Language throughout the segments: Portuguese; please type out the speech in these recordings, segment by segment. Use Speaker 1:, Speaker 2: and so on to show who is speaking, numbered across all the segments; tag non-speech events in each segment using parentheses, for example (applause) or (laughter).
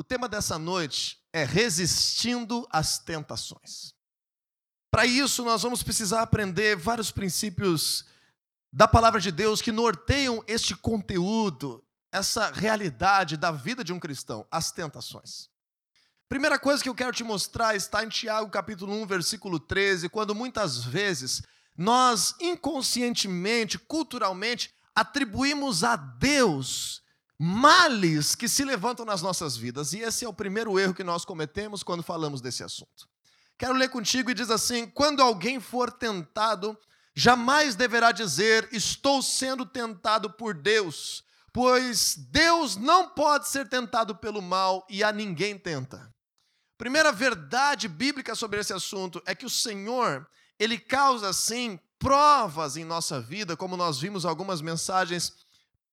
Speaker 1: O tema dessa noite é resistindo às tentações. Para isso, nós vamos precisar aprender vários princípios da palavra de Deus que norteiam este conteúdo, essa realidade da vida de um cristão, as tentações. Primeira coisa que eu quero te mostrar está em Tiago capítulo 1, versículo 13, quando muitas vezes nós inconscientemente, culturalmente, atribuímos a Deus males que se levantam nas nossas vidas. E esse é o primeiro erro que nós cometemos quando falamos desse assunto. Quero ler contigo e diz assim: quando alguém for tentado, jamais deverá dizer, estou sendo tentado por Deus, pois Deus não pode ser tentado pelo mal e a ninguém tenta. Primeira verdade bíblica sobre esse assunto é que o Senhor, ele causa sim provas em nossa vida, como nós vimos algumas mensagens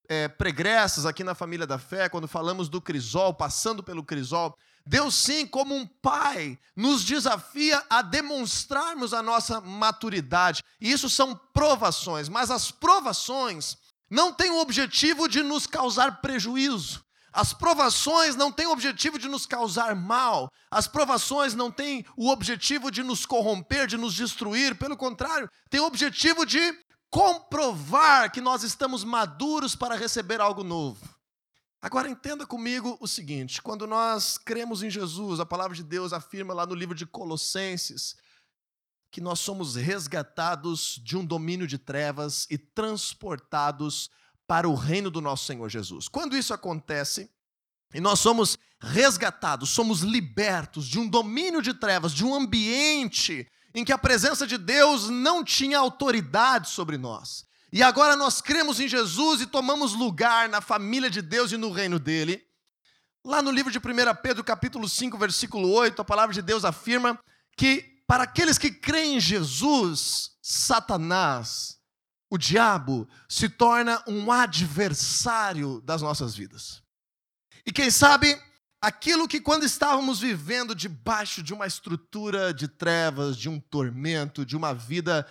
Speaker 1: é, pregressas aqui na família da fé, quando falamos do crisol, passando pelo crisol. Deus, sim, como um pai, nos desafia a demonstrarmos a nossa maturidade. E isso são provações, mas as provações não têm o objetivo de nos causar prejuízo. As provações não têm o objetivo de nos causar mal, as provações não têm o objetivo de nos corromper, de nos destruir, pelo contrário, tem o objetivo de comprovar que nós estamos maduros para receber algo novo. Agora entenda comigo o seguinte: quando nós cremos em Jesus, a palavra de Deus afirma lá no livro de Colossenses que nós somos resgatados de um domínio de trevas e transportados para o reino do nosso Senhor Jesus. Quando isso acontece, e nós somos resgatados, somos libertos de um domínio de trevas, de um ambiente em que a presença de Deus não tinha autoridade sobre nós. E agora nós cremos em Jesus e tomamos lugar na família de Deus e no reino dele. Lá no livro de 1 Pedro, capítulo 5, versículo 8, a palavra de Deus afirma que para aqueles que creem em Jesus, Satanás o diabo se torna um adversário das nossas vidas. E quem sabe, aquilo que quando estávamos vivendo debaixo de uma estrutura de trevas, de um tormento, de uma vida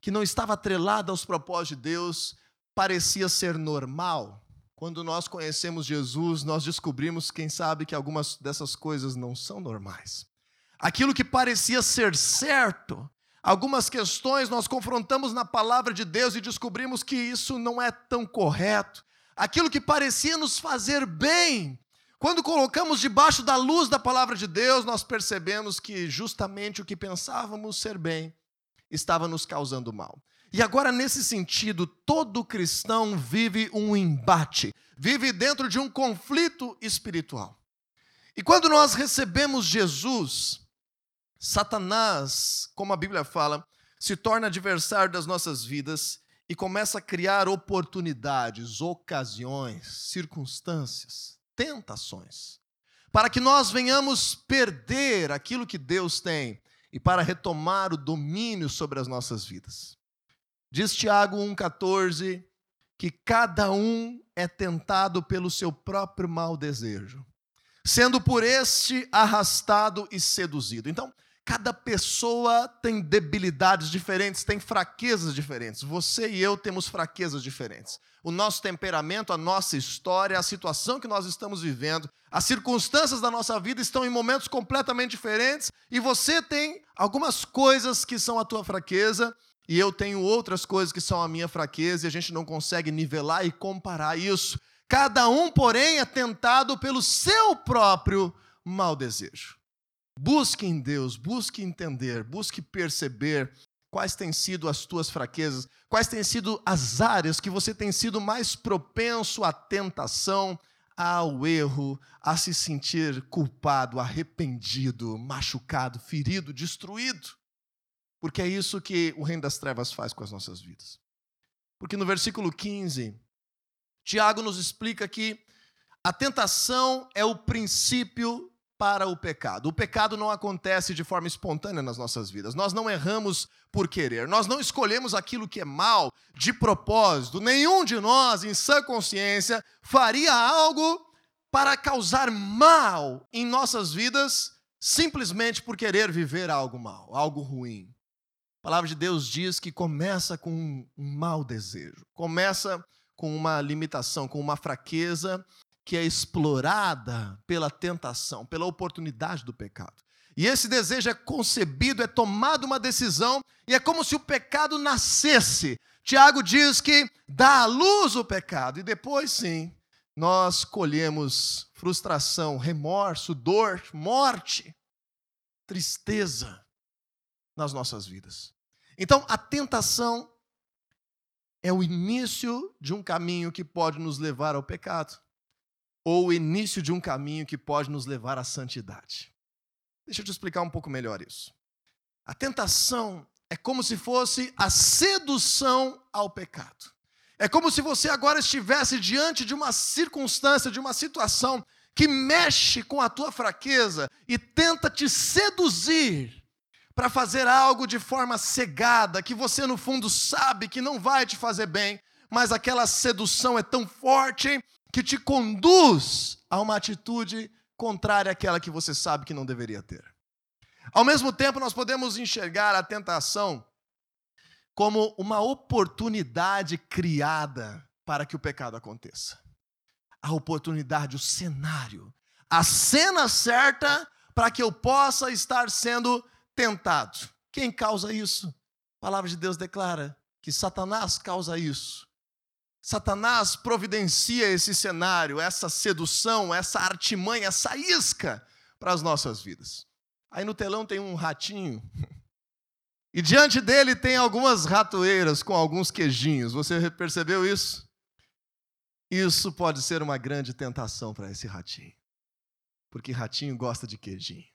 Speaker 1: que não estava atrelada aos propósitos de Deus, parecia ser normal. Quando nós conhecemos Jesus, nós descobrimos, quem sabe, que algumas dessas coisas não são normais. Aquilo que parecia ser certo, Algumas questões nós confrontamos na palavra de Deus e descobrimos que isso não é tão correto. Aquilo que parecia nos fazer bem, quando colocamos debaixo da luz da palavra de Deus, nós percebemos que justamente o que pensávamos ser bem estava nos causando mal. E agora, nesse sentido, todo cristão vive um embate, vive dentro de um conflito espiritual. E quando nós recebemos Jesus, Satanás, como a Bíblia fala, se torna adversário das nossas vidas e começa a criar oportunidades, ocasiões, circunstâncias, tentações, para que nós venhamos perder aquilo que Deus tem e para retomar o domínio sobre as nossas vidas. Diz Tiago 1,14 que cada um é tentado pelo seu próprio mau desejo, sendo por este arrastado e seduzido. Então, Cada pessoa tem debilidades diferentes, tem fraquezas diferentes. Você e eu temos fraquezas diferentes. O nosso temperamento, a nossa história, a situação que nós estamos vivendo, as circunstâncias da nossa vida estão em momentos completamente diferentes e você tem algumas coisas que são a tua fraqueza e eu tenho outras coisas que são a minha fraqueza e a gente não consegue nivelar e comparar isso. Cada um, porém, é tentado pelo seu próprio mau desejo. Busque em Deus, busque entender, busque perceber quais têm sido as tuas fraquezas, quais têm sido as áreas que você tem sido mais propenso à tentação, ao erro, a se sentir culpado, arrependido, machucado, ferido, destruído. Porque é isso que o reino das trevas faz com as nossas vidas. Porque no versículo 15, Tiago nos explica que a tentação é o princípio para o pecado. O pecado não acontece de forma espontânea nas nossas vidas. Nós não erramos por querer. Nós não escolhemos aquilo que é mal de propósito. Nenhum de nós, em sã consciência, faria algo para causar mal em nossas vidas simplesmente por querer viver algo mal, algo ruim. A palavra de Deus diz que começa com um mau desejo, começa com uma limitação, com uma fraqueza que é explorada pela tentação, pela oportunidade do pecado. E esse desejo é concebido, é tomado uma decisão, e é como se o pecado nascesse. Tiago diz que dá à luz o pecado, e depois sim, nós colhemos frustração, remorso, dor, morte, tristeza nas nossas vidas. Então, a tentação é o início de um caminho que pode nos levar ao pecado, ou o início de um caminho que pode nos levar à santidade. Deixa eu te explicar um pouco melhor isso. A tentação é como se fosse a sedução ao pecado. É como se você agora estivesse diante de uma circunstância, de uma situação que mexe com a tua fraqueza e tenta te seduzir para fazer algo de forma cegada, que você no fundo sabe que não vai te fazer bem, mas aquela sedução é tão forte que te conduz a uma atitude contrária àquela que você sabe que não deveria ter. Ao mesmo tempo, nós podemos enxergar a tentação como uma oportunidade criada para que o pecado aconteça. A oportunidade, o cenário, a cena certa para que eu possa estar sendo tentado. Quem causa isso? A palavra de Deus declara que Satanás causa isso. Satanás providencia esse cenário, essa sedução, essa artimanha, essa isca para as nossas vidas. Aí no telão tem um ratinho. E diante dele tem algumas ratoeiras com alguns queijinhos. Você percebeu isso? Isso pode ser uma grande tentação para esse ratinho. Porque ratinho gosta de queijinho.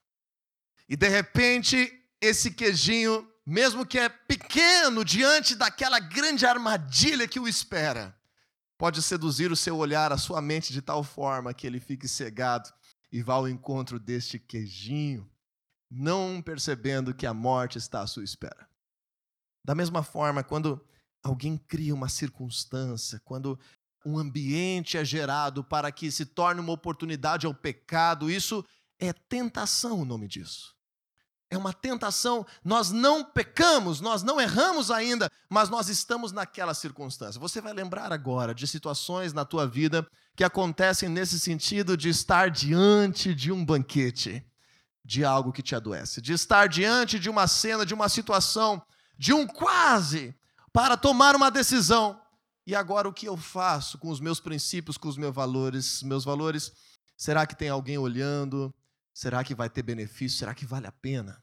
Speaker 1: E de repente, esse queijinho, mesmo que é pequeno diante daquela grande armadilha que o espera, pode seduzir o seu olhar, a sua mente de tal forma que ele fique cegado e vá ao encontro deste queijinho, não percebendo que a morte está à sua espera. Da mesma forma, quando alguém cria uma circunstância, quando um ambiente é gerado para que se torne uma oportunidade ao pecado, isso é tentação o nome disso. É uma tentação. Nós não pecamos, nós não erramos ainda, mas nós estamos naquela circunstância. Você vai lembrar agora de situações na tua vida que acontecem nesse sentido de estar diante de um banquete, de algo que te adoece, de estar diante de uma cena, de uma situação, de um quase para tomar uma decisão. E agora o que eu faço com os meus princípios, com os meus valores, meus valores? Será que tem alguém olhando? Será que vai ter benefício? Será que vale a pena?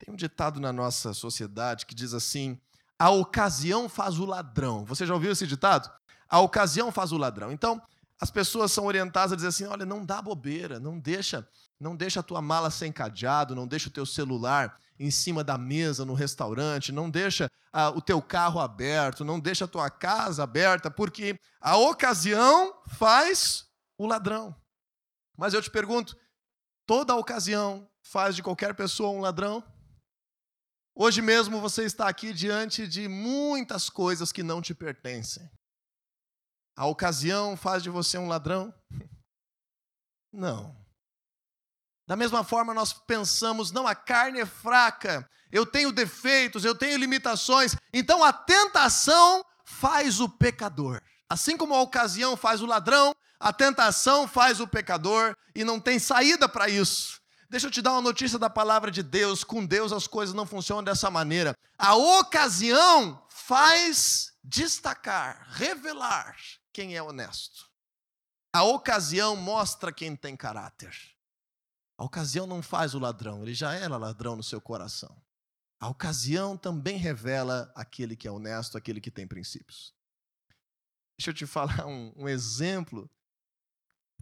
Speaker 1: Tem um ditado na nossa sociedade que diz assim: a ocasião faz o ladrão. Você já ouviu esse ditado? A ocasião faz o ladrão. Então, as pessoas são orientadas a dizer assim: olha, não dá bobeira, não deixa, não deixa a tua mala sem cadeado, não deixa o teu celular em cima da mesa no restaurante, não deixa ah, o teu carro aberto, não deixa a tua casa aberta, porque a ocasião faz o ladrão. Mas eu te pergunto, toda ocasião faz de qualquer pessoa um ladrão? Hoje mesmo você está aqui diante de muitas coisas que não te pertencem. A ocasião faz de você um ladrão? (laughs) Não. Da mesma forma, nós pensamos, não, a carne é fraca, eu tenho defeitos, eu tenho limitações, então a tentação faz o pecador. Assim como a ocasião faz o ladrão, a tentação faz o pecador e não tem saída para isso. Deixa eu te dar uma notícia da palavra de Deus. Com Deus as coisas não funcionam dessa maneira. A ocasião faz destacar, revelar quem é honesto. A ocasião mostra quem tem caráter. A ocasião não faz o ladrão, ele já era ladrão no seu coração. A ocasião também revela aquele que é honesto, aquele que tem princípios. Deixa eu te (laughs) falar um, um exemplo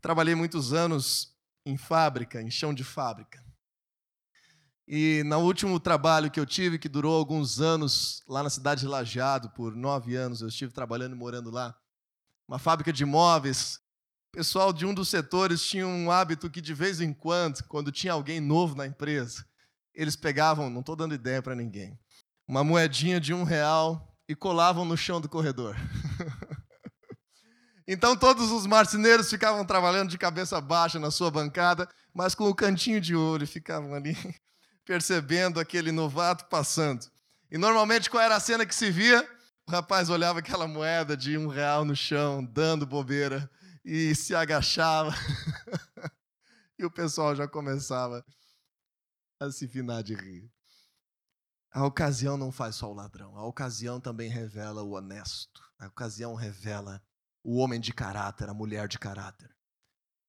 Speaker 1: Trabalhei muitos anos em fábrica, em chão de fábrica. E no último trabalho que eu tive, que durou alguns anos, lá na cidade de Lajeado, por nove anos, eu estive trabalhando e morando lá, uma fábrica de móveis. O pessoal de um dos setores tinha um hábito que, de vez em quando, quando tinha alguém novo na empresa, eles pegavam, não estou dando ideia para ninguém, uma moedinha de um real e colavam no chão do corredor. (laughs) Então todos os marceneiros ficavam trabalhando de cabeça baixa na sua bancada, mas com o cantinho de olho, ficavam ali (laughs) percebendo aquele novato passando. E normalmente qual era a cena que se via? O rapaz olhava aquela moeda de um real no chão, dando bobeira, e se agachava. (laughs) e o pessoal já começava a se finar de rir. A ocasião não faz só o ladrão, a ocasião também revela o honesto. A ocasião revela o homem de caráter, a mulher de caráter.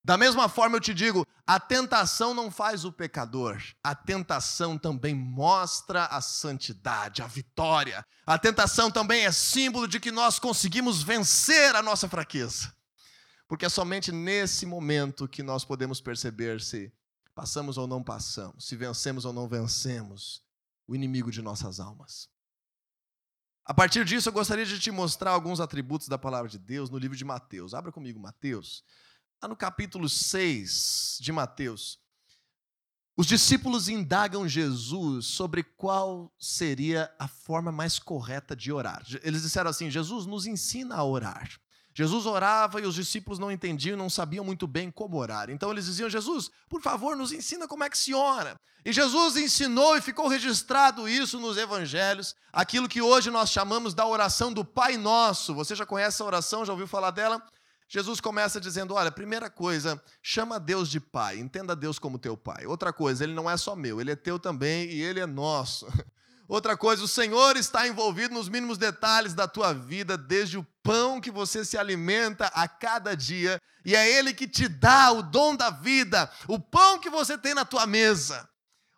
Speaker 1: Da mesma forma eu te digo, a tentação não faz o pecador, a tentação também mostra a santidade, a vitória. A tentação também é símbolo de que nós conseguimos vencer a nossa fraqueza. Porque é somente nesse momento que nós podemos perceber se passamos ou não passamos, se vencemos ou não vencemos o inimigo de nossas almas. A partir disso, eu gostaria de te mostrar alguns atributos da palavra de Deus no livro de Mateus. Abra comigo Mateus, lá no capítulo 6 de Mateus. Os discípulos indagam Jesus sobre qual seria a forma mais correta de orar. Eles disseram assim: Jesus nos ensina a orar. Jesus orava e os discípulos não entendiam, não sabiam muito bem como orar. Então eles diziam: Jesus, por favor, nos ensina como é que se ora. E Jesus ensinou e ficou registrado isso nos evangelhos, aquilo que hoje nós chamamos da oração do Pai Nosso. Você já conhece essa oração? Já ouviu falar dela? Jesus começa dizendo: Olha, primeira coisa, chama Deus de Pai, entenda Deus como teu Pai. Outra coisa, Ele não é só meu, Ele é teu também e Ele é nosso. (laughs) Outra coisa, o Senhor está envolvido nos mínimos detalhes da tua vida, desde o pão que você se alimenta a cada dia, e é Ele que te dá o dom da vida, o pão que você tem na tua mesa.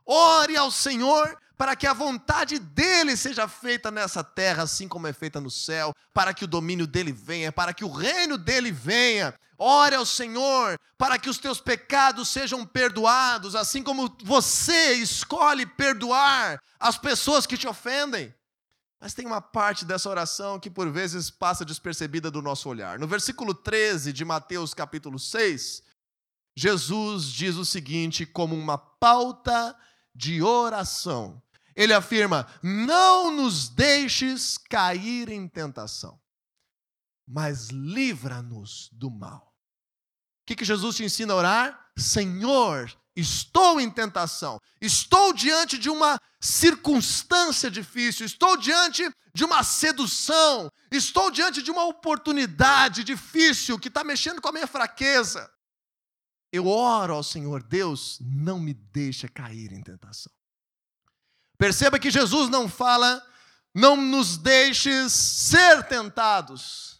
Speaker 1: Ore ao Senhor para que a vontade dele seja feita nessa terra, assim como é feita no céu, para que o domínio dele venha, para que o reino dele venha. Ore ao Senhor para que os teus pecados sejam perdoados, assim como você escolhe perdoar as pessoas que te ofendem. Mas tem uma parte dessa oração que por vezes passa despercebida do nosso olhar. No versículo 13 de Mateus capítulo 6, Jesus diz o seguinte como uma pauta de oração. Ele afirma: Não nos deixes cair em tentação, mas livra-nos do mal. O que, que Jesus te ensina a orar? Senhor, estou em tentação, estou diante de uma circunstância difícil, estou diante de uma sedução, estou diante de uma oportunidade difícil que está mexendo com a minha fraqueza. Eu oro ao Senhor, Deus, não me deixa cair em tentação. Perceba que Jesus não fala, não nos deixes ser tentados.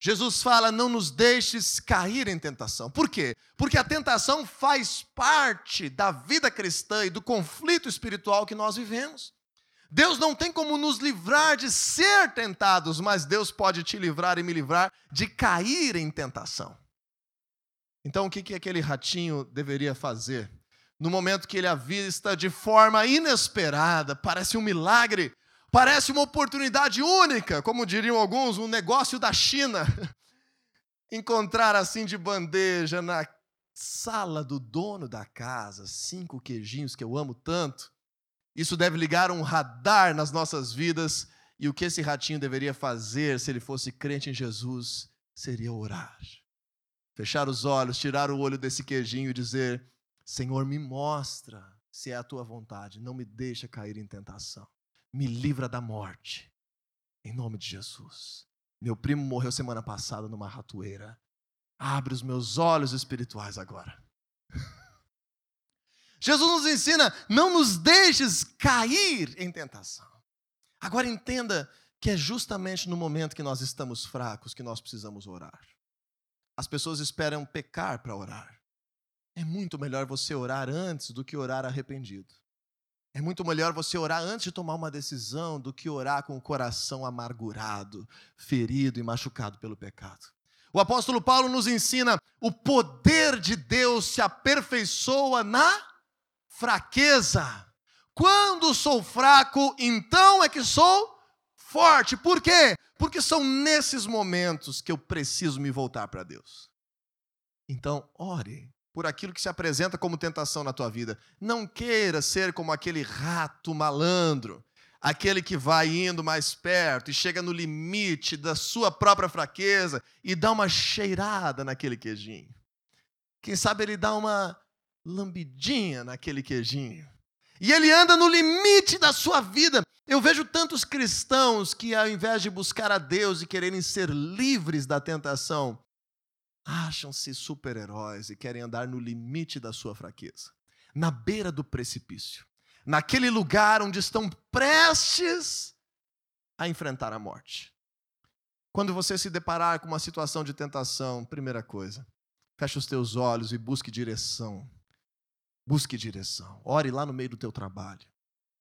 Speaker 1: Jesus fala, não nos deixes cair em tentação. Por quê? Porque a tentação faz parte da vida cristã e do conflito espiritual que nós vivemos. Deus não tem como nos livrar de ser tentados, mas Deus pode te livrar e me livrar de cair em tentação. Então, o que, que aquele ratinho deveria fazer? No momento que ele avista de forma inesperada, parece um milagre, parece uma oportunidade única, como diriam alguns, um negócio da China. (laughs) Encontrar assim de bandeja na sala do dono da casa cinco queijinhos que eu amo tanto. Isso deve ligar um radar nas nossas vidas. E o que esse ratinho deveria fazer se ele fosse crente em Jesus seria orar. Fechar os olhos, tirar o olho desse queijinho e dizer: Senhor, me mostra se é a tua vontade, não me deixa cair em tentação. Me livra da morte. Em nome de Jesus. Meu primo morreu semana passada numa ratoeira. Abre os meus olhos espirituais agora. (laughs) Jesus nos ensina: não nos deixes cair em tentação. Agora entenda que é justamente no momento que nós estamos fracos que nós precisamos orar. As pessoas esperam pecar para orar. É muito melhor você orar antes do que orar arrependido. É muito melhor você orar antes de tomar uma decisão do que orar com o coração amargurado, ferido e machucado pelo pecado. O apóstolo Paulo nos ensina: o poder de Deus se aperfeiçoa na fraqueza. Quando sou fraco, então é que sou forte. Por quê? Porque são nesses momentos que eu preciso me voltar para Deus. Então, ore por aquilo que se apresenta como tentação na tua vida. Não queira ser como aquele rato malandro, aquele que vai indo mais perto e chega no limite da sua própria fraqueza e dá uma cheirada naquele queijinho. Quem sabe ele dá uma lambidinha naquele queijinho. E ele anda no limite da sua vida. Eu vejo tantos cristãos que, ao invés de buscar a Deus e quererem ser livres da tentação, acham-se super-heróis e querem andar no limite da sua fraqueza, na beira do precipício, naquele lugar onde estão prestes a enfrentar a morte. Quando você se deparar com uma situação de tentação, primeira coisa, feche os teus olhos e busque direção. Busque direção. Ore lá no meio do teu trabalho.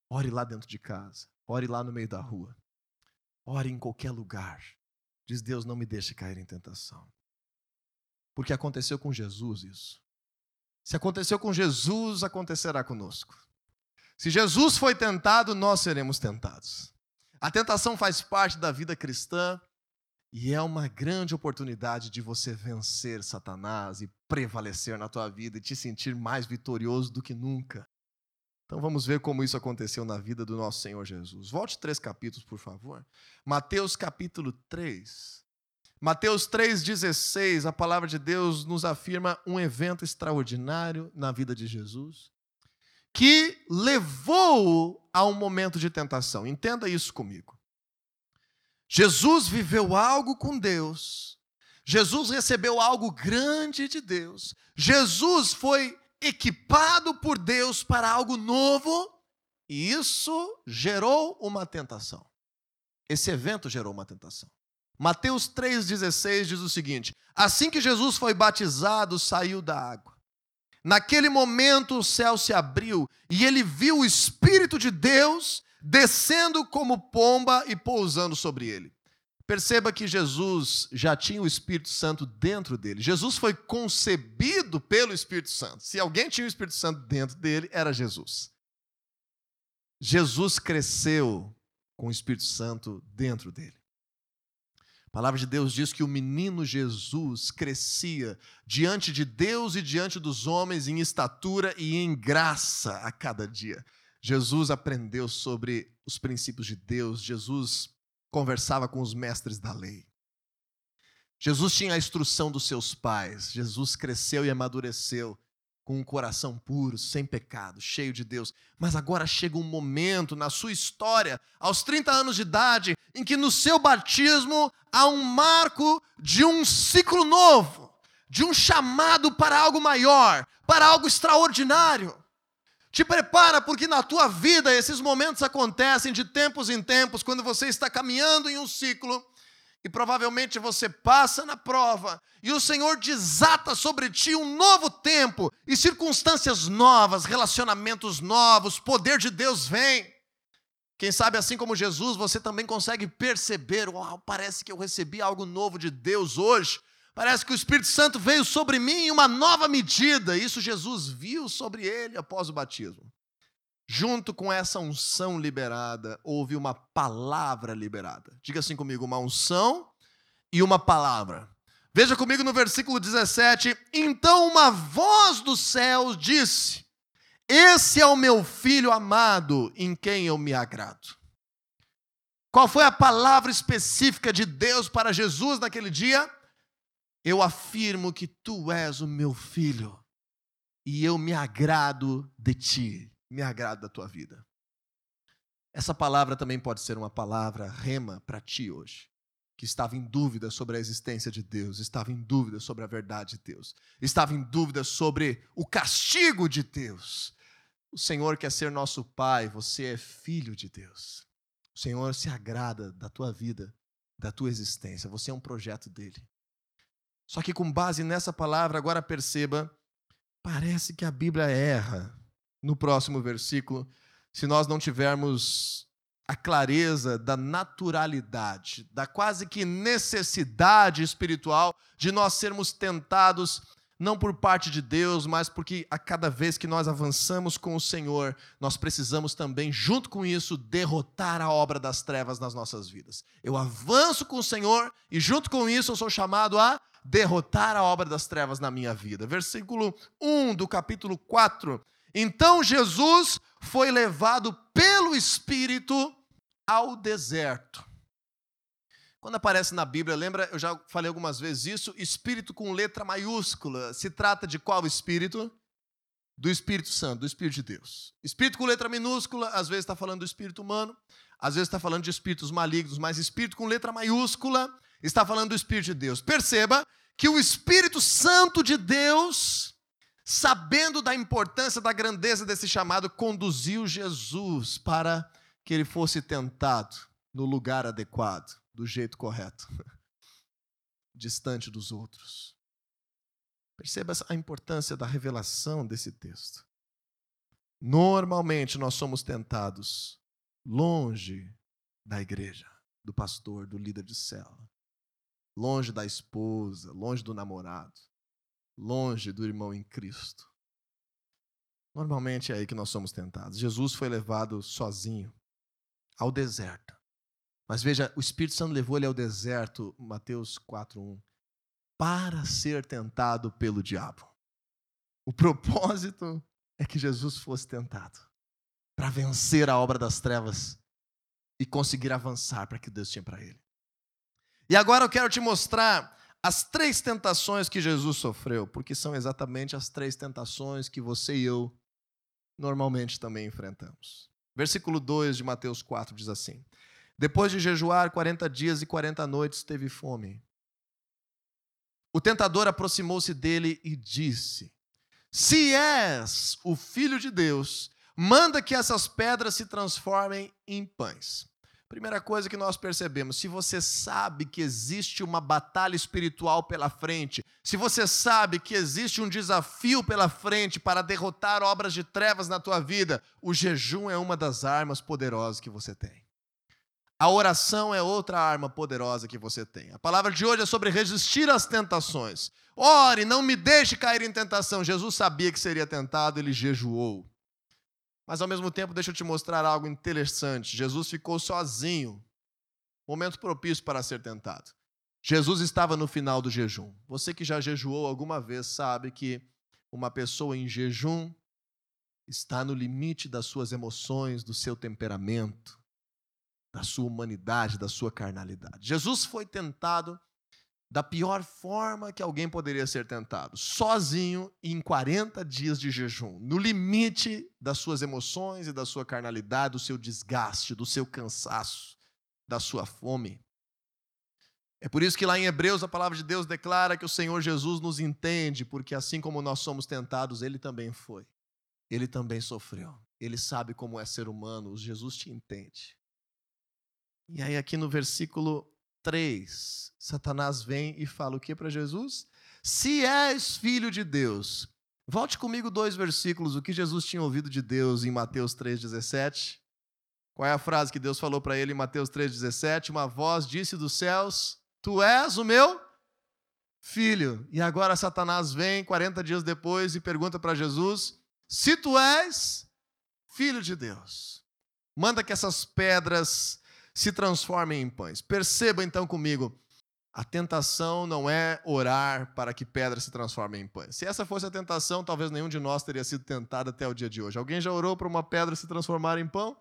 Speaker 1: Ore lá dentro de casa. Ore lá no meio da rua. Ore em qualquer lugar. Diz Deus, não me deixe cair em tentação. Porque aconteceu com Jesus isso. Se aconteceu com Jesus, acontecerá conosco. Se Jesus foi tentado, nós seremos tentados. A tentação faz parte da vida cristã e é uma grande oportunidade de você vencer Satanás e prevalecer na tua vida e te sentir mais vitorioso do que nunca. Então vamos ver como isso aconteceu na vida do nosso Senhor Jesus. Volte três capítulos, por favor. Mateus capítulo 3. Mateus 3,16, a palavra de Deus nos afirma um evento extraordinário na vida de Jesus, que levou a um momento de tentação. Entenda isso comigo. Jesus viveu algo com Deus, Jesus recebeu algo grande de Deus, Jesus foi equipado por Deus para algo novo, e isso gerou uma tentação. Esse evento gerou uma tentação. Mateus 3,16 diz o seguinte: Assim que Jesus foi batizado, saiu da água. Naquele momento o céu se abriu e ele viu o Espírito de Deus descendo como pomba e pousando sobre ele. Perceba que Jesus já tinha o Espírito Santo dentro dele. Jesus foi concebido pelo Espírito Santo. Se alguém tinha o Espírito Santo dentro dele, era Jesus. Jesus cresceu com o Espírito Santo dentro dele. A palavra de Deus diz que o menino Jesus crescia diante de Deus e diante dos homens em estatura e em graça a cada dia. Jesus aprendeu sobre os princípios de Deus, Jesus conversava com os mestres da lei. Jesus tinha a instrução dos seus pais, Jesus cresceu e amadureceu com um coração puro, sem pecado, cheio de Deus. Mas agora chega um momento na sua história, aos 30 anos de idade, em que no seu batismo há um marco de um ciclo novo, de um chamado para algo maior, para algo extraordinário. Te prepara, porque na tua vida esses momentos acontecem de tempos em tempos, quando você está caminhando em um ciclo e provavelmente você passa na prova e o Senhor desata sobre ti um novo tempo e circunstâncias novas, relacionamentos novos, poder de Deus vem. Quem sabe assim como Jesus, você também consegue perceber, uau, parece que eu recebi algo novo de Deus hoje. Parece que o Espírito Santo veio sobre mim em uma nova medida. Isso Jesus viu sobre ele após o batismo. Junto com essa unção liberada, houve uma palavra liberada. Diga assim comigo: uma unção e uma palavra. Veja comigo no versículo 17: Então uma voz dos céus disse: Esse é o meu filho amado, em quem eu me agrado. Qual foi a palavra específica de Deus para Jesus naquele dia? Eu afirmo que tu és o meu filho e eu me agrado de ti, me agrado da tua vida. Essa palavra também pode ser uma palavra rema para ti hoje, que estava em dúvida sobre a existência de Deus, estava em dúvida sobre a verdade de Deus, estava em dúvida sobre o castigo de Deus. O Senhor quer ser nosso Pai, você é filho de Deus. O Senhor se agrada da tua vida, da tua existência, você é um projeto dele. Só que com base nessa palavra, agora perceba, parece que a Bíblia erra no próximo versículo, se nós não tivermos a clareza da naturalidade, da quase que necessidade espiritual de nós sermos tentados não por parte de Deus, mas porque a cada vez que nós avançamos com o Senhor, nós precisamos também, junto com isso, derrotar a obra das trevas nas nossas vidas. Eu avanço com o Senhor e, junto com isso, eu sou chamado a derrotar a obra das trevas na minha vida. Versículo 1 do capítulo 4. Então Jesus foi levado pelo Espírito ao deserto. Quando aparece na Bíblia, lembra, eu já falei algumas vezes isso, espírito com letra maiúscula. Se trata de qual espírito? Do Espírito Santo, do Espírito de Deus. Espírito com letra minúscula, às vezes está falando do espírito humano, às vezes está falando de espíritos malignos, mas espírito com letra maiúscula está falando do Espírito de Deus. Perceba que o Espírito Santo de Deus, sabendo da importância, da grandeza desse chamado, conduziu Jesus para que ele fosse tentado no lugar adequado, do jeito correto, (laughs) distante dos outros. Perceba a importância da revelação desse texto. Normalmente nós somos tentados longe da igreja, do pastor, do líder de célula, longe da esposa, longe do namorado, longe do irmão em Cristo. Normalmente é aí que nós somos tentados. Jesus foi levado sozinho ao deserto. Mas veja, o Espírito Santo levou ele ao deserto, Mateus 4:1, para ser tentado pelo diabo. O propósito é que Jesus fosse tentado para vencer a obra das trevas e conseguir avançar para que Deus tinha para ele. E agora eu quero te mostrar as três tentações que Jesus sofreu, porque são exatamente as três tentações que você e eu normalmente também enfrentamos. Versículo 2 de Mateus 4 diz assim: Depois de jejuar 40 dias e 40 noites, teve fome. O tentador aproximou-se dele e disse: Se és o filho de Deus, manda que essas pedras se transformem em pães. Primeira coisa que nós percebemos: se você sabe que existe uma batalha espiritual pela frente, se você sabe que existe um desafio pela frente para derrotar obras de trevas na tua vida, o jejum é uma das armas poderosas que você tem. A oração é outra arma poderosa que você tem. A palavra de hoje é sobre resistir às tentações. Ore, não me deixe cair em tentação. Jesus sabia que seria tentado, ele jejuou. Mas ao mesmo tempo, deixa eu te mostrar algo interessante. Jesus ficou sozinho. Momento propício para ser tentado. Jesus estava no final do jejum. Você que já jejuou alguma vez sabe que uma pessoa em jejum está no limite das suas emoções, do seu temperamento, da sua humanidade, da sua carnalidade. Jesus foi tentado da pior forma que alguém poderia ser tentado, sozinho em 40 dias de jejum, no limite das suas emoções e da sua carnalidade, do seu desgaste, do seu cansaço, da sua fome. É por isso que lá em Hebreus a palavra de Deus declara que o Senhor Jesus nos entende, porque assim como nós somos tentados, ele também foi. Ele também sofreu. Ele sabe como é ser humano, Jesus te entende. E aí aqui no versículo 3, Satanás vem e fala o que para Jesus? Se és filho de Deus. Volte comigo dois versículos, o que Jesus tinha ouvido de Deus em Mateus 3,17. Qual é a frase que Deus falou para ele em Mateus 3,17? Uma voz disse dos céus: Tu és o meu filho. E agora Satanás vem 40 dias depois e pergunta para Jesus: Se tu és filho de Deus, manda que essas pedras se transformem em pães. Perceba então comigo, a tentação não é orar para que pedras se transformem em pães. Se essa fosse a tentação, talvez nenhum de nós teria sido tentado até o dia de hoje. Alguém já orou para uma pedra se transformar em pão?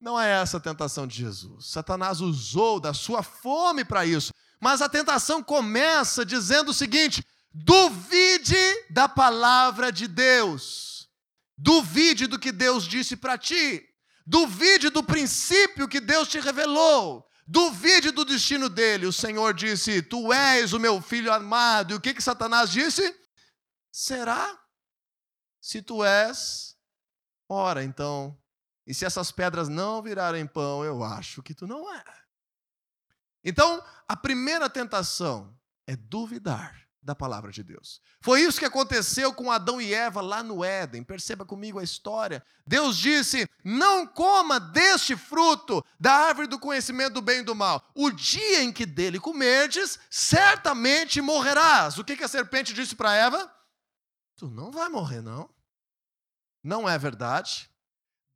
Speaker 1: Não é essa a tentação de Jesus. Satanás usou da sua fome para isso. Mas a tentação começa dizendo o seguinte: duvide da palavra de Deus. Duvide do que Deus disse para ti. Duvide do princípio que Deus te revelou. Duvide do destino dele. O Senhor disse: Tu és o meu filho amado. E o que, que Satanás disse? Será? Se tu és, ora então. E se essas pedras não virarem pão, eu acho que tu não é. Então, a primeira tentação é duvidar da palavra de Deus. Foi isso que aconteceu com Adão e Eva lá no Éden. Perceba comigo a história. Deus disse: Não coma deste fruto da árvore do conhecimento do bem e do mal. O dia em que dele comerdes, certamente morrerás. O que, que a serpente disse para Eva? Tu não vai morrer, não. Não é verdade.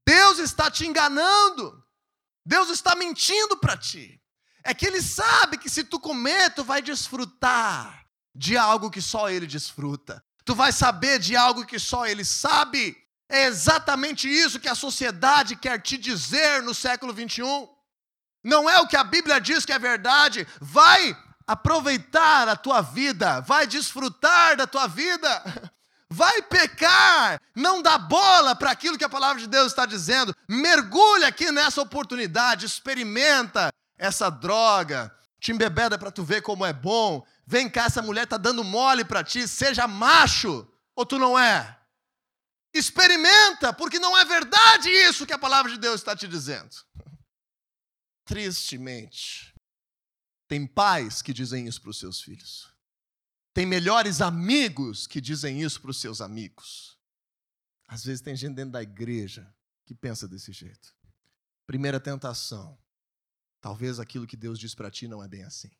Speaker 1: Deus está te enganando. Deus está mentindo para ti. É que ele sabe que se tu comer, tu vai desfrutar de algo que só ele desfruta. Tu vai saber de algo que só ele sabe. É exatamente isso que a sociedade quer te dizer no século 21. Não é o que a Bíblia diz que é verdade. Vai aproveitar a tua vida, vai desfrutar da tua vida. (laughs) Vai pecar, não dá bola para aquilo que a palavra de Deus está dizendo. Mergulha aqui nessa oportunidade, experimenta essa droga, te embebeda para tu ver como é bom, Vem cá, essa mulher está dando mole para ti, seja macho, ou tu não é? Experimenta, porque não é verdade isso que a palavra de Deus está te dizendo. Tristemente, tem pais que dizem isso para os seus filhos. Tem melhores amigos que dizem isso para os seus amigos. Às vezes tem gente dentro da igreja que pensa desse jeito. Primeira tentação. Talvez aquilo que Deus diz para ti não é bem assim.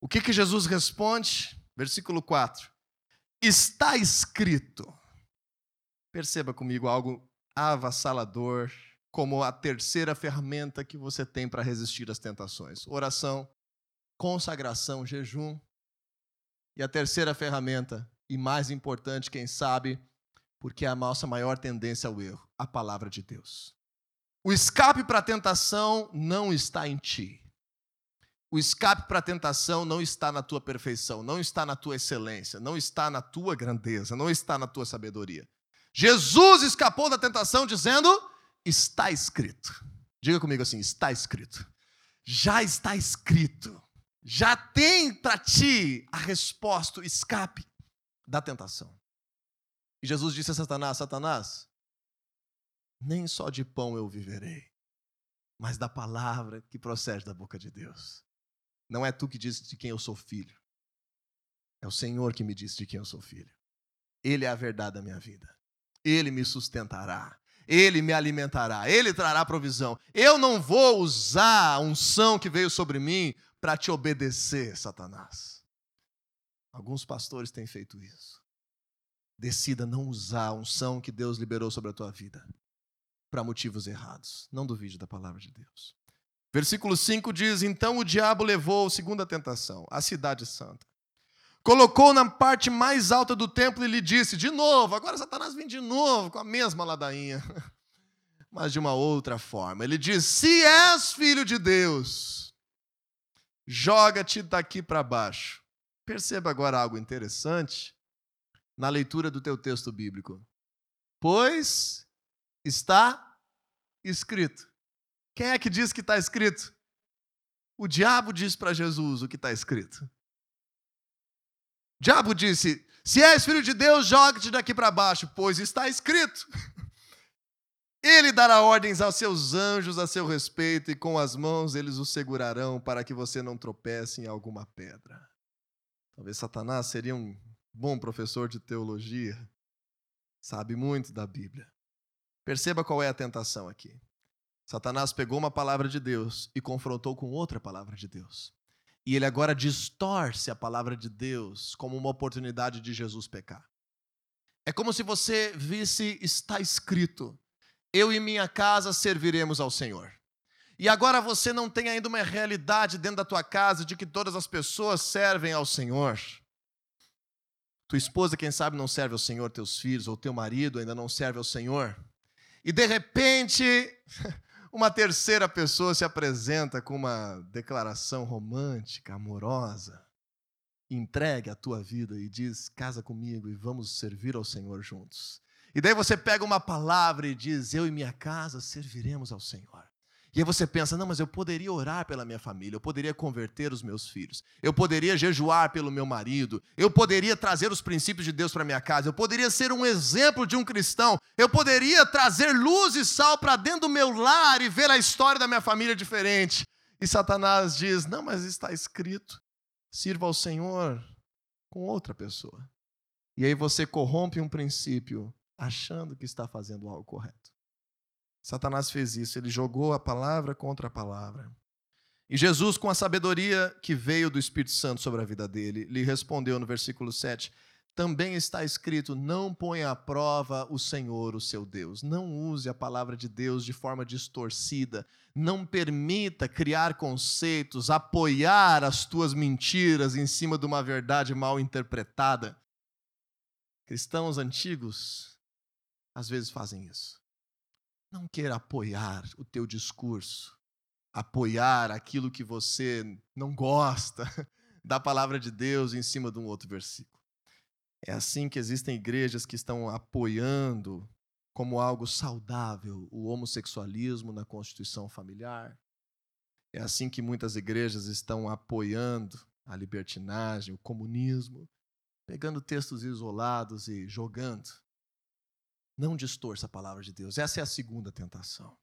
Speaker 1: O que, que Jesus responde? Versículo 4. Está escrito. Perceba comigo algo avassalador, como a terceira ferramenta que você tem para resistir às tentações: oração, consagração, jejum. E a terceira ferramenta, e mais importante, quem sabe, porque é a nossa maior tendência ao erro, a palavra de Deus. O escape para a tentação não está em ti. O escape para a tentação não está na tua perfeição, não está na tua excelência, não está na tua grandeza, não está na tua sabedoria. Jesus escapou da tentação dizendo: está escrito. Diga comigo assim: está escrito. Já está escrito. Já tem para ti a resposta, o escape da tentação. E Jesus disse a Satanás: Satanás, nem só de pão eu viverei, mas da palavra que procede da boca de Deus. Não é tu que diz de quem eu sou filho. É o Senhor que me diz de quem eu sou filho. Ele é a verdade da minha vida. Ele me sustentará. Ele me alimentará. Ele trará provisão. Eu não vou usar a unção que veio sobre mim para te obedecer, Satanás. Alguns pastores têm feito isso. Decida não usar a unção que Deus liberou sobre a tua vida para motivos errados. Não duvide da palavra de Deus. Versículo 5 diz: Então o diabo levou, segunda tentação, a cidade santa. Colocou na parte mais alta do templo e lhe disse: De novo, agora Satanás vem de novo com a mesma ladainha, (laughs) mas de uma outra forma. Ele diz: Se és filho de Deus, joga-te daqui para baixo. Perceba agora algo interessante na leitura do teu texto bíblico. Pois está escrito. Quem é que diz que está escrito? O diabo diz para Jesus o que está escrito. O diabo disse: Se és filho de Deus, joga-te daqui para baixo, pois está escrito. (laughs) Ele dará ordens aos seus anjos a seu respeito, e com as mãos eles o segurarão para que você não tropece em alguma pedra. Talvez Satanás seria um bom professor de teologia, sabe muito da Bíblia. Perceba qual é a tentação aqui. Satanás pegou uma palavra de Deus e confrontou com outra palavra de Deus. E ele agora distorce a palavra de Deus como uma oportunidade de Jesus pecar. É como se você visse, está escrito: Eu e minha casa serviremos ao Senhor. E agora você não tem ainda uma realidade dentro da tua casa de que todas as pessoas servem ao Senhor. Tua esposa, quem sabe, não serve ao Senhor, teus filhos, ou teu marido ainda não serve ao Senhor. E de repente, (laughs) uma terceira pessoa se apresenta com uma declaração romântica, amorosa, entregue a tua vida e diz: casa comigo e vamos servir ao Senhor juntos. E daí você pega uma palavra e diz: eu e minha casa serviremos ao Senhor. E aí você pensa: não, mas eu poderia orar pela minha família, eu poderia converter os meus filhos, eu poderia jejuar pelo meu marido, eu poderia trazer os princípios de Deus para minha casa, eu poderia ser um exemplo de um cristão, eu poderia trazer luz e sal para dentro do meu lar e ver a história da minha família diferente. E Satanás diz: não, mas está escrito: sirva ao Senhor com outra pessoa. E aí você corrompe um princípio achando que está fazendo algo correto. Satanás fez isso, ele jogou a palavra contra a palavra. E Jesus, com a sabedoria que veio do Espírito Santo sobre a vida dele, lhe respondeu no versículo 7: Também está escrito: Não ponha à prova o Senhor, o seu Deus. Não use a palavra de Deus de forma distorcida. Não permita criar conceitos, apoiar as tuas mentiras em cima de uma verdade mal interpretada. Cristãos antigos às vezes fazem isso. Não queira apoiar o teu discurso, apoiar aquilo que você não gosta (laughs) da palavra de Deus em cima de um outro versículo. É assim que existem igrejas que estão apoiando como algo saudável o homossexualismo na constituição familiar. É assim que muitas igrejas estão apoiando a libertinagem, o comunismo, pegando textos isolados e jogando. Não distorça a palavra de Deus. Essa é a segunda tentação.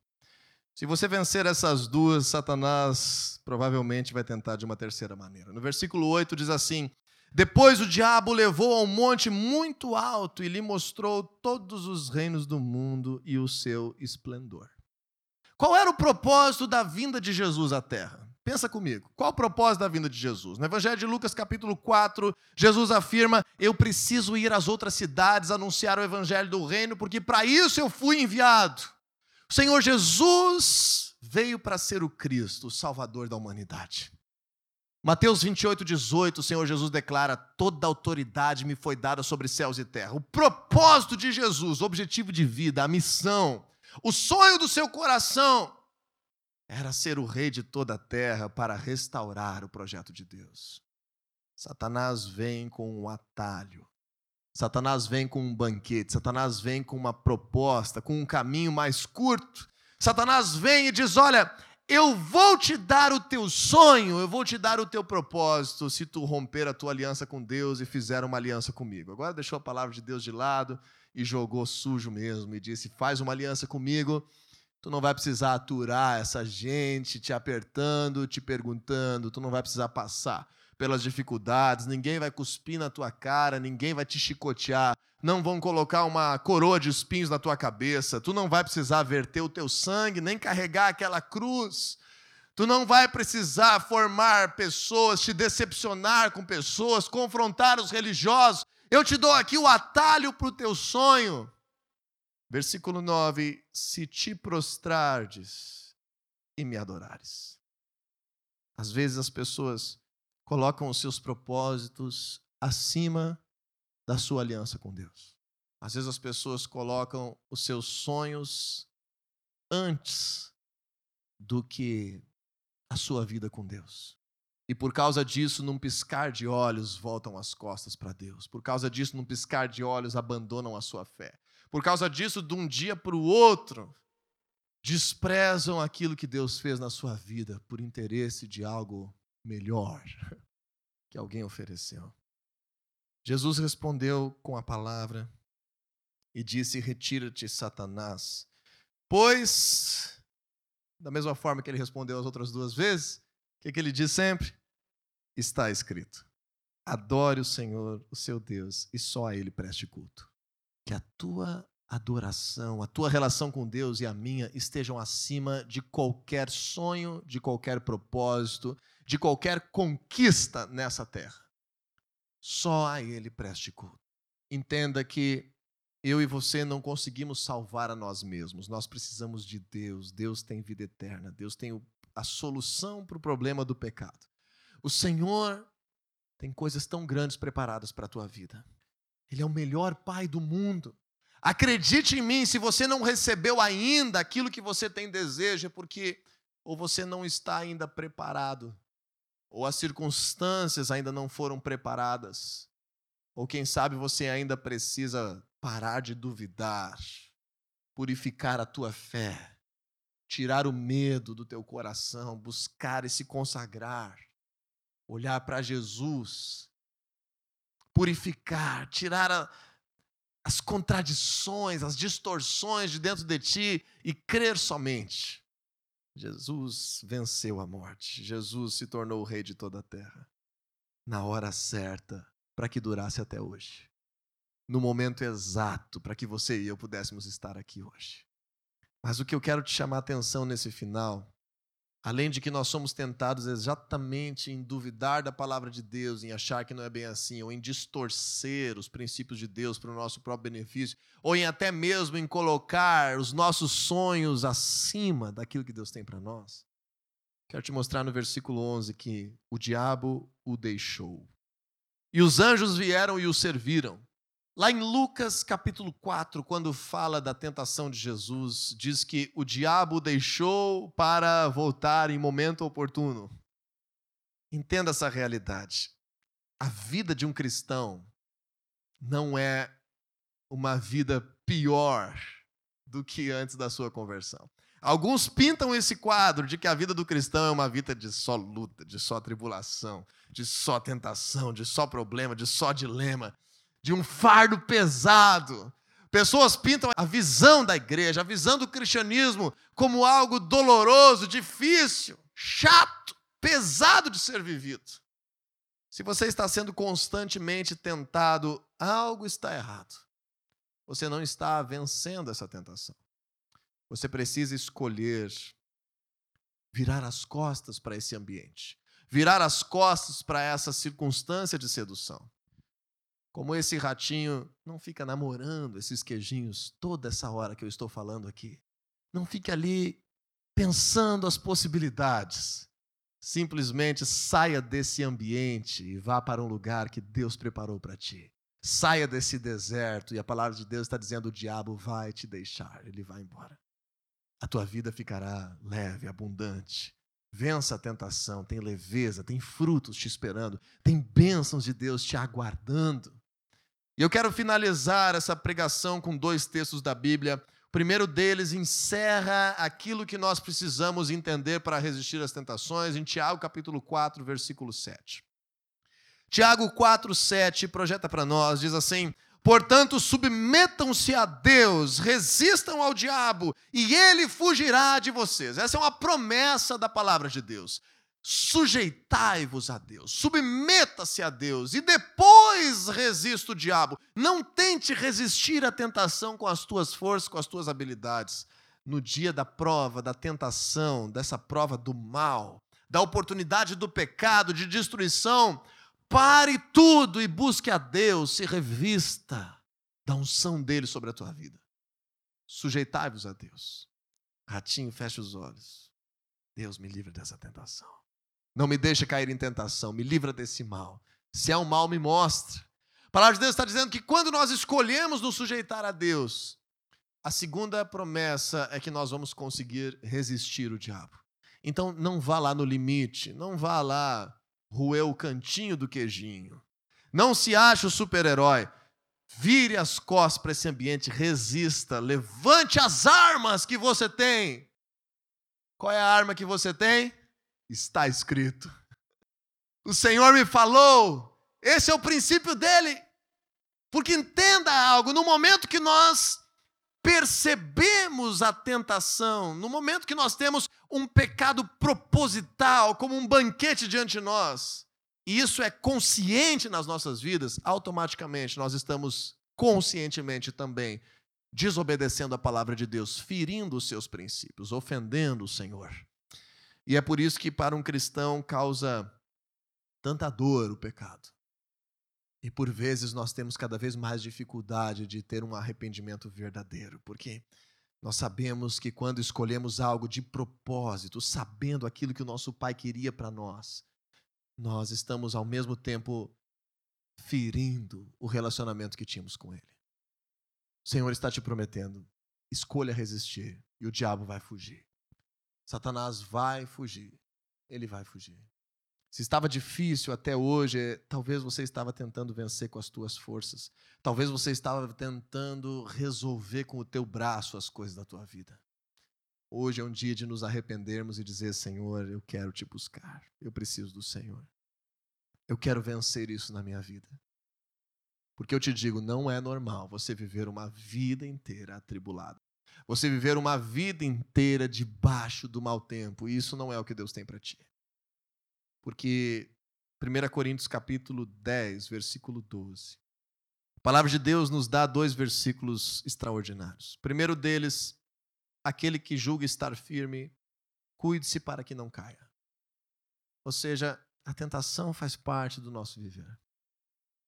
Speaker 1: Se você vencer essas duas, Satanás provavelmente vai tentar de uma terceira maneira. No versículo 8 diz assim: Depois o diabo levou a um monte muito alto e lhe mostrou todos os reinos do mundo e o seu esplendor. Qual era o propósito da vinda de Jesus à terra? Pensa comigo. Qual o propósito da vinda de Jesus? No Evangelho de Lucas, capítulo 4, Jesus afirma: Eu preciso ir às outras cidades anunciar o Evangelho do Reino, porque para isso eu fui enviado. O Senhor Jesus veio para ser o Cristo, o Salvador da humanidade. Mateus 28, 18, o Senhor Jesus declara: Toda autoridade me foi dada sobre céus e terra. O propósito de Jesus, o objetivo de vida, a missão, o sonho do seu coração era ser o rei de toda a terra para restaurar o projeto de Deus. Satanás vem com um atalho. Satanás vem com um banquete. Satanás vem com uma proposta, com um caminho mais curto. Satanás vem e diz: Olha, eu vou te dar o teu sonho, eu vou te dar o teu propósito, se tu romper a tua aliança com Deus e fizer uma aliança comigo. Agora deixou a palavra de Deus de lado e jogou sujo mesmo e disse: Faz uma aliança comigo Tu não vai precisar aturar essa gente te apertando, te perguntando, tu não vai precisar passar pelas dificuldades, ninguém vai cuspir na tua cara, ninguém vai te chicotear, não vão colocar uma coroa de espinhos na tua cabeça, tu não vai precisar verter o teu sangue, nem carregar aquela cruz. Tu não vai precisar formar pessoas, te decepcionar com pessoas, confrontar os religiosos. Eu te dou aqui o atalho para o teu sonho. Versículo 9: Se te prostrardes e me adorares. Às vezes as pessoas colocam os seus propósitos acima da sua aliança com Deus. Às vezes as pessoas colocam os seus sonhos antes do que a sua vida com Deus. E por causa disso, num piscar de olhos, voltam as costas para Deus. Por causa disso, num piscar de olhos, abandonam a sua fé. Por causa disso, de um dia para o outro, desprezam aquilo que Deus fez na sua vida por interesse de algo melhor (laughs) que alguém ofereceu. Jesus respondeu com a palavra e disse: Retira-te, Satanás, pois, da mesma forma que ele respondeu as outras duas vezes, o que, que ele diz sempre? Está escrito: Adore o Senhor, o seu Deus, e só a Ele preste culto que a tua adoração, a tua relação com Deus e a minha estejam acima de qualquer sonho, de qualquer propósito, de qualquer conquista nessa terra. Só a Ele preste culto. Entenda que eu e você não conseguimos salvar a nós mesmos, nós precisamos de Deus. Deus tem vida eterna, Deus tem a solução para o problema do pecado. O Senhor tem coisas tão grandes preparadas para a tua vida. Ele é o melhor pai do mundo. Acredite em mim, se você não recebeu ainda aquilo que você tem desejo, é porque ou você não está ainda preparado, ou as circunstâncias ainda não foram preparadas, ou quem sabe você ainda precisa parar de duvidar, purificar a tua fé, tirar o medo do teu coração, buscar e se consagrar, olhar para Jesus purificar, tirar a, as contradições, as distorções de dentro de ti e crer somente. Jesus venceu a morte, Jesus se tornou o rei de toda a terra, na hora certa, para que durasse até hoje, no momento exato para que você e eu pudéssemos estar aqui hoje. Mas o que eu quero te chamar a atenção nesse final Além de que nós somos tentados exatamente em duvidar da palavra de Deus, em achar que não é bem assim, ou em distorcer os princípios de Deus para o nosso próprio benefício, ou em até mesmo em colocar os nossos sonhos acima daquilo que Deus tem para nós. Quero te mostrar no versículo 11 que o diabo o deixou. E os anjos vieram e o serviram. Lá em Lucas capítulo 4, quando fala da tentação de Jesus, diz que o diabo deixou para voltar em momento oportuno. Entenda essa realidade. A vida de um cristão não é uma vida pior do que antes da sua conversão. Alguns pintam esse quadro de que a vida do cristão é uma vida de só luta, de só tribulação, de só tentação, de só problema, de só dilema, de um fardo pesado. Pessoas pintam a visão da igreja, a visão do cristianismo como algo doloroso, difícil, chato, pesado de ser vivido. Se você está sendo constantemente tentado, algo está errado. Você não está vencendo essa tentação. Você precisa escolher virar as costas para esse ambiente, virar as costas para essa circunstância de sedução. Como esse ratinho não fica namorando esses queijinhos toda essa hora que eu estou falando aqui. Não fique ali pensando as possibilidades. Simplesmente saia desse ambiente e vá para um lugar que Deus preparou para ti. Saia desse deserto e a palavra de Deus está dizendo: o diabo vai te deixar, ele vai embora a tua vida ficará leve, abundante. Vença a tentação, tem leveza, tem frutos te esperando, tem bênçãos de Deus te aguardando. E eu quero finalizar essa pregação com dois textos da Bíblia. O primeiro deles encerra aquilo que nós precisamos entender para resistir às tentações, em Tiago capítulo 4, versículo 7. Tiago 4, 7 projeta para nós, diz assim: Portanto, submetam-se a Deus, resistam ao diabo, e ele fugirá de vocês. Essa é uma promessa da palavra de Deus. Sujeitai-vos a Deus, submeta-se a Deus, e depois resista o diabo. Não tente resistir à tentação com as tuas forças, com as tuas habilidades. No dia da prova, da tentação, dessa prova do mal, da oportunidade do pecado, de destruição, Pare tudo e busque a Deus, se revista da unção dele sobre a tua vida. Sujeitai-vos a Deus. Ratinho, feche os olhos. Deus me livra dessa tentação. Não me deixe cair em tentação, me livra desse mal. Se é um mal, me mostra. A palavra de Deus está dizendo que quando nós escolhemos nos sujeitar a Deus, a segunda promessa é que nós vamos conseguir resistir o diabo. Então não vá lá no limite, não vá lá roer o cantinho do queijinho. Não se ache o super-herói. Vire as costas para esse ambiente, resista, levante as armas que você tem. Qual é a arma que você tem? Está escrito. O Senhor me falou, esse é o princípio dele. Porque entenda algo, no momento que nós percebemos a tentação, no momento que nós temos um pecado proposital, como um banquete diante de nós, e isso é consciente nas nossas vidas, automaticamente nós estamos conscientemente também desobedecendo a palavra de Deus, ferindo os seus princípios, ofendendo o Senhor. E é por isso que para um cristão causa tanta dor o pecado. E por vezes nós temos cada vez mais dificuldade de ter um arrependimento verdadeiro, porque nós sabemos que quando escolhemos algo de propósito, sabendo aquilo que o nosso Pai queria para nós, nós estamos ao mesmo tempo ferindo o relacionamento que tínhamos com Ele. O Senhor está te prometendo: escolha resistir e o diabo vai fugir. Satanás vai fugir, ele vai fugir. Se estava difícil até hoje, talvez você estava tentando vencer com as tuas forças. Talvez você estava tentando resolver com o teu braço as coisas da tua vida. Hoje é um dia de nos arrependermos e dizer: Senhor, eu quero te buscar. Eu preciso do Senhor. Eu quero vencer isso na minha vida. Porque eu te digo, não é normal você viver uma vida inteira atribulada. Você viver uma vida inteira debaixo do mau tempo. E isso não é o que Deus tem para ti. Porque 1 Coríntios capítulo 10, versículo 12. A palavra de Deus nos dá dois versículos extraordinários. Primeiro deles, aquele que julga estar firme, cuide-se para que não caia. Ou seja, a tentação faz parte do nosso viver.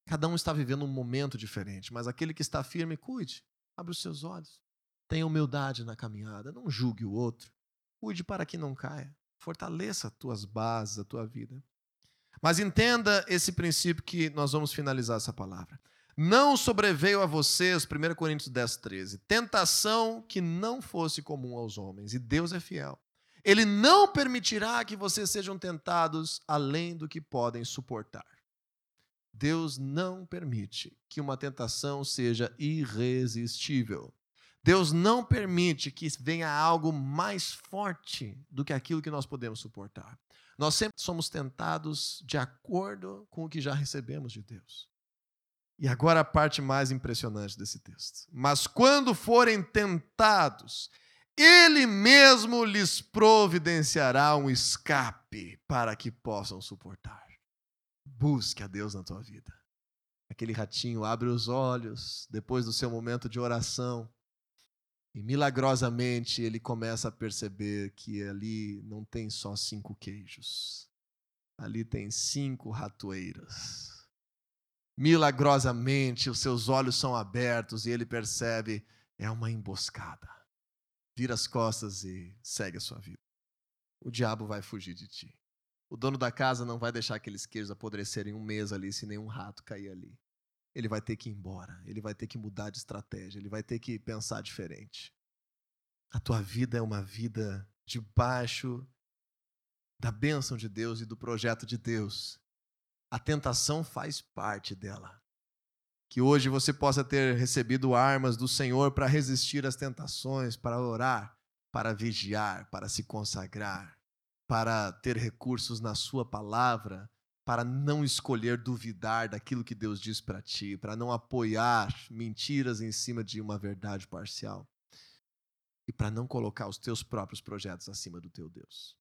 Speaker 1: Cada um está vivendo um momento diferente, mas aquele que está firme, cuide, abre os seus olhos. Tenha humildade na caminhada, não julgue o outro. Cuide para que não caia. Fortaleça as tuas bases, a tua vida. Mas entenda esse princípio que nós vamos finalizar essa palavra. Não sobreveio a vocês, 1 Coríntios 10, 13, tentação que não fosse comum aos homens, e Deus é fiel. Ele não permitirá que vocês sejam tentados além do que podem suportar. Deus não permite que uma tentação seja irresistível. Deus não permite que venha algo mais forte do que aquilo que nós podemos suportar. Nós sempre somos tentados de acordo com o que já recebemos de Deus. E agora a parte mais impressionante desse texto. Mas quando forem tentados, Ele mesmo lhes providenciará um escape para que possam suportar. Busque a Deus na tua vida. Aquele ratinho abre os olhos depois do seu momento de oração e milagrosamente ele começa a perceber que ali não tem só cinco queijos, ali tem cinco ratoeiras. Milagrosamente os seus olhos são abertos e ele percebe é uma emboscada. Vira as costas e segue a sua vida. O diabo vai fugir de ti. O dono da casa não vai deixar aqueles queijos apodrecerem um mês ali se nenhum rato cair ali ele vai ter que ir embora, ele vai ter que mudar de estratégia, ele vai ter que pensar diferente. A tua vida é uma vida debaixo da bênção de Deus e do projeto de Deus. A tentação faz parte dela. Que hoje você possa ter recebido armas do Senhor para resistir às tentações, para orar, para vigiar, para se consagrar, para ter recursos na Sua palavra, para não escolher duvidar daquilo que Deus diz para ti, para não apoiar mentiras em cima de uma verdade parcial e para não colocar os teus próprios projetos acima do teu Deus.